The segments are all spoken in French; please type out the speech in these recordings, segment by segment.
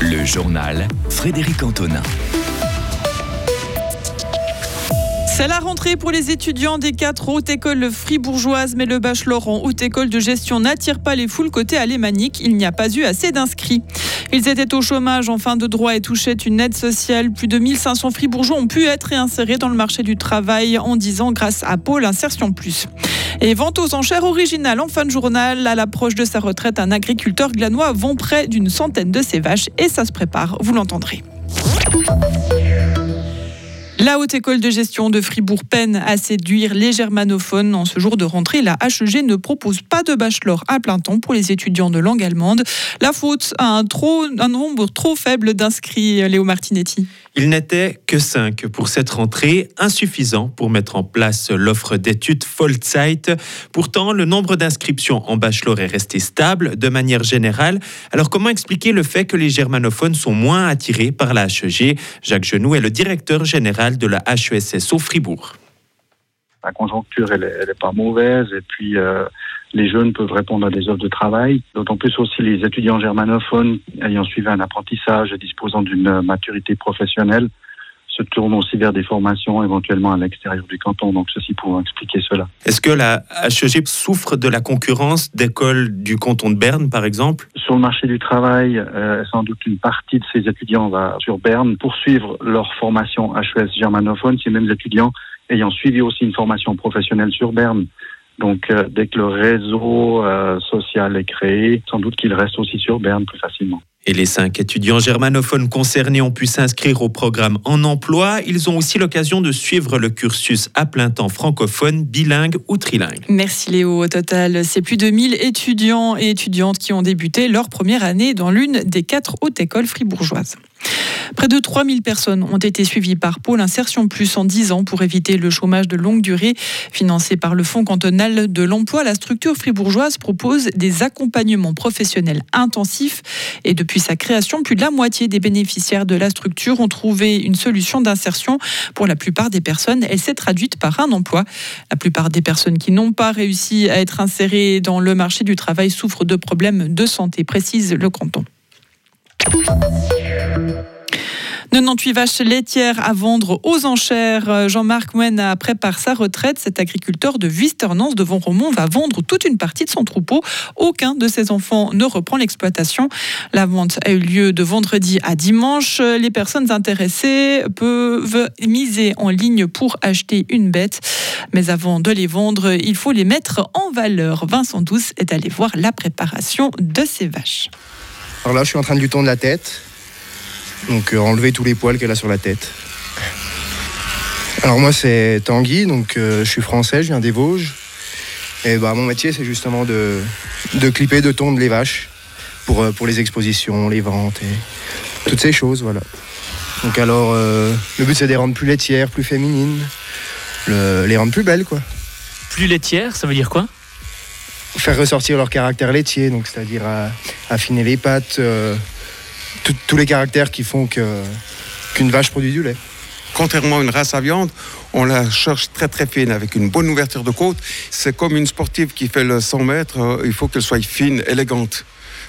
Le journal Frédéric Antonin. C'est la rentrée pour les étudiants des quatre hautes écoles fribourgeoises, mais le bachelor en haute école de gestion n'attire pas les foules côté alémanique. Il n'y a pas eu assez d'inscrits. Ils étaient au chômage en fin de droit et touchaient une aide sociale. Plus de 1500 fribourgeois ont pu être réinsérés dans le marché du travail en 10 ans grâce à Pôle Insertion Plus. Et vente aux enchères originales en fin de journal. À l'approche de sa retraite, un agriculteur glanois vend près d'une centaine de ses vaches et ça se prépare, vous l'entendrez. La Haute École de gestion de Fribourg peine à séduire les germanophones. En ce jour de rentrée, la HEG ne propose pas de bachelor à plein temps pour les étudiants de langue allemande. La faute à un, nombre trop faible d'inscrits, Léo Martinetti. Il n'était que 5 pour cette rentrée, insuffisant pour mettre en place l'offre d'études Vollzeit. Pourtant, le nombre d'inscriptions en bachelor est resté stable de manière générale. Alors comment expliquer le fait que les germanophones sont moins attirés par la HEG Jacques Genoux est le directeur général de la HESSO Fribourg. La conjoncture, elle n'est pas mauvaise et puis euh, les jeunes peuvent répondre à des offres de travail. D'autant plus aussi les étudiants germanophones ayant suivi un apprentissage et disposant d'une maturité professionnelle se tournent aussi vers des formations éventuellement à l'extérieur du canton. Donc ceci pour expliquer cela. Est-ce que la HEG souffre de la concurrence d'écoles du canton de Berne, par exemple? Sur le marché du travail, euh, sans doute une partie de ces étudiants va sur Berne poursuivre leur formation HES germanophone. Ces mêmes étudiants ayant suivi aussi une formation professionnelle sur Berne donc, euh, dès que le réseau euh, social est créé, sans doute qu'il reste aussi sur Berne plus facilement. Et les cinq étudiants germanophones concernés ont pu s'inscrire au programme en emploi. Ils ont aussi l'occasion de suivre le cursus à plein temps francophone, bilingue ou trilingue. Merci Léo. Au total, c'est plus de 1000 étudiants et étudiantes qui ont débuté leur première année dans l'une des quatre hautes écoles fribourgeoises. Près de 3000 personnes ont été suivies par Pôle Insertion Plus en 10 ans pour éviter le chômage de longue durée. Financé par le Fonds cantonal de l'emploi, la structure fribourgeoise propose des accompagnements professionnels intensifs. Et depuis sa création, plus de la moitié des bénéficiaires de la structure ont trouvé une solution d'insertion. Pour la plupart des personnes, elle s'est traduite par un emploi. La plupart des personnes qui n'ont pas réussi à être insérées dans le marché du travail souffrent de problèmes de santé, précise le canton. 98 vaches laitières à vendre aux enchères. Jean-Marc Moena prépare sa retraite. Cet agriculteur de Wisternance devant Romont va vendre toute une partie de son troupeau. Aucun de ses enfants ne reprend l'exploitation. La vente a eu lieu de vendredi à dimanche. Les personnes intéressées peuvent miser en ligne pour acheter une bête. Mais avant de les vendre, il faut les mettre en valeur. Vincent Douce est allé voir la préparation de ces vaches. Alors là, je suis en train de lui tondre la tête. Donc euh, enlever tous les poils qu'elle a sur la tête. Alors moi c'est Tanguy, donc euh, je suis français, je viens des Vosges. Et bah mon métier c'est justement de, de clipper, de tondre les vaches pour, euh, pour les expositions, les ventes et toutes ces choses, voilà. Donc alors le but c'est de les rendre plus laitières, plus féminines, les rendre plus belles quoi. Plus laitières, ça veut dire quoi? Faire ressortir leur caractère laitier, donc c'est-à-dire affiner les pattes, tous les caractères qui font qu'une vache produit du lait. Contrairement à une race à viande, on la cherche très très fine avec une bonne ouverture de côte. C'est comme une sportive qui fait le 100 mètres, euh, il faut qu'elle soit fine, élégante.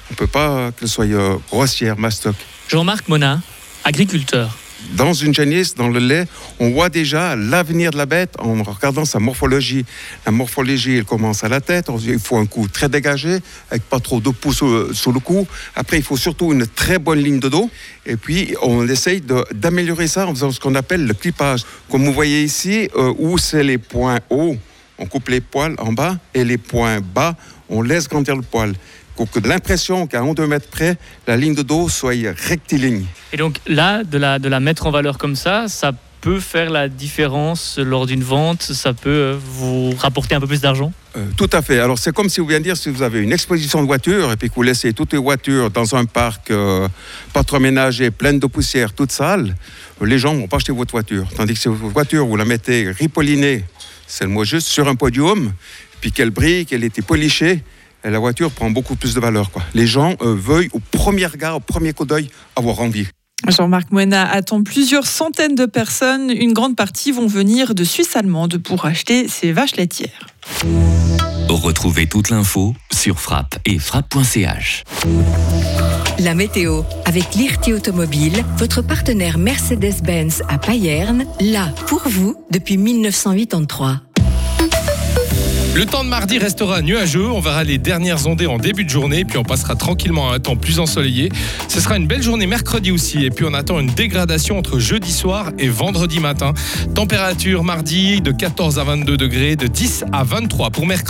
On ne peut pas qu'elle soit euh, grossière, mastoc. Jean-Marc Monin, agriculteur dans une génisse, dans le lait, on voit déjà l'avenir de la bête en regardant sa morphologie. La morphologie, elle commence à la tête. Il faut un cou très dégagé, avec pas trop de pouce sur, le cou. Après, il faut surtout une très bonne ligne de dos. Et puis, on essaye d'améliorer ça en faisant ce qu'on appelle le clippage. Comme vous voyez ici, euh, où c'est les points hauts, on coupe les poils en bas, et les points bas, on laisse grandir le poil que l'impression qu'à 1 2 mètres près, la ligne de dos soit rectiligne. Et donc là, de la, de la mettre en valeur comme ça, ça peut faire la différence lors d'une vente Ça peut euh, vous rapporter un peu plus d'argent? Euh, Tout à fait. Alors c'est comme si vous venez dire, si vous avez une exposition de voitures et puis que vous laissez toutes les voitures dans un parc euh, pas trop ménagé, pleine de poussière, toute sale, les gens vont pas acheter votre voiture. Tandis que si votre voiture, vous la mettez ripollinée, c'est le mot juste, sur un podium, puis qu'elle brille, qu'elle était polichée, la voiture prend beaucoup plus de valeur. Quoi. Les gens euh, veulent au premier regard, au premier coup d'œil, avoir envie. Jean-Marc Moena attend plusieurs centaines de personnes. Une grande partie vont venir de Suisse allemande pour acheter ces vaches laitières. Retrouvez toute l'info sur frappe et frappe.ch. La météo, avec l'IRT Automobile, votre partenaire Mercedes-Benz à Payerne, là pour vous depuis 1983. Le temps de mardi restera nuageux. On verra les dernières ondées en début de journée, puis on passera tranquillement à un temps plus ensoleillé. Ce sera une belle journée mercredi aussi, et puis on attend une dégradation entre jeudi soir et vendredi matin. Température mardi de 14 à 22 degrés, de 10 à 23 pour mercredi.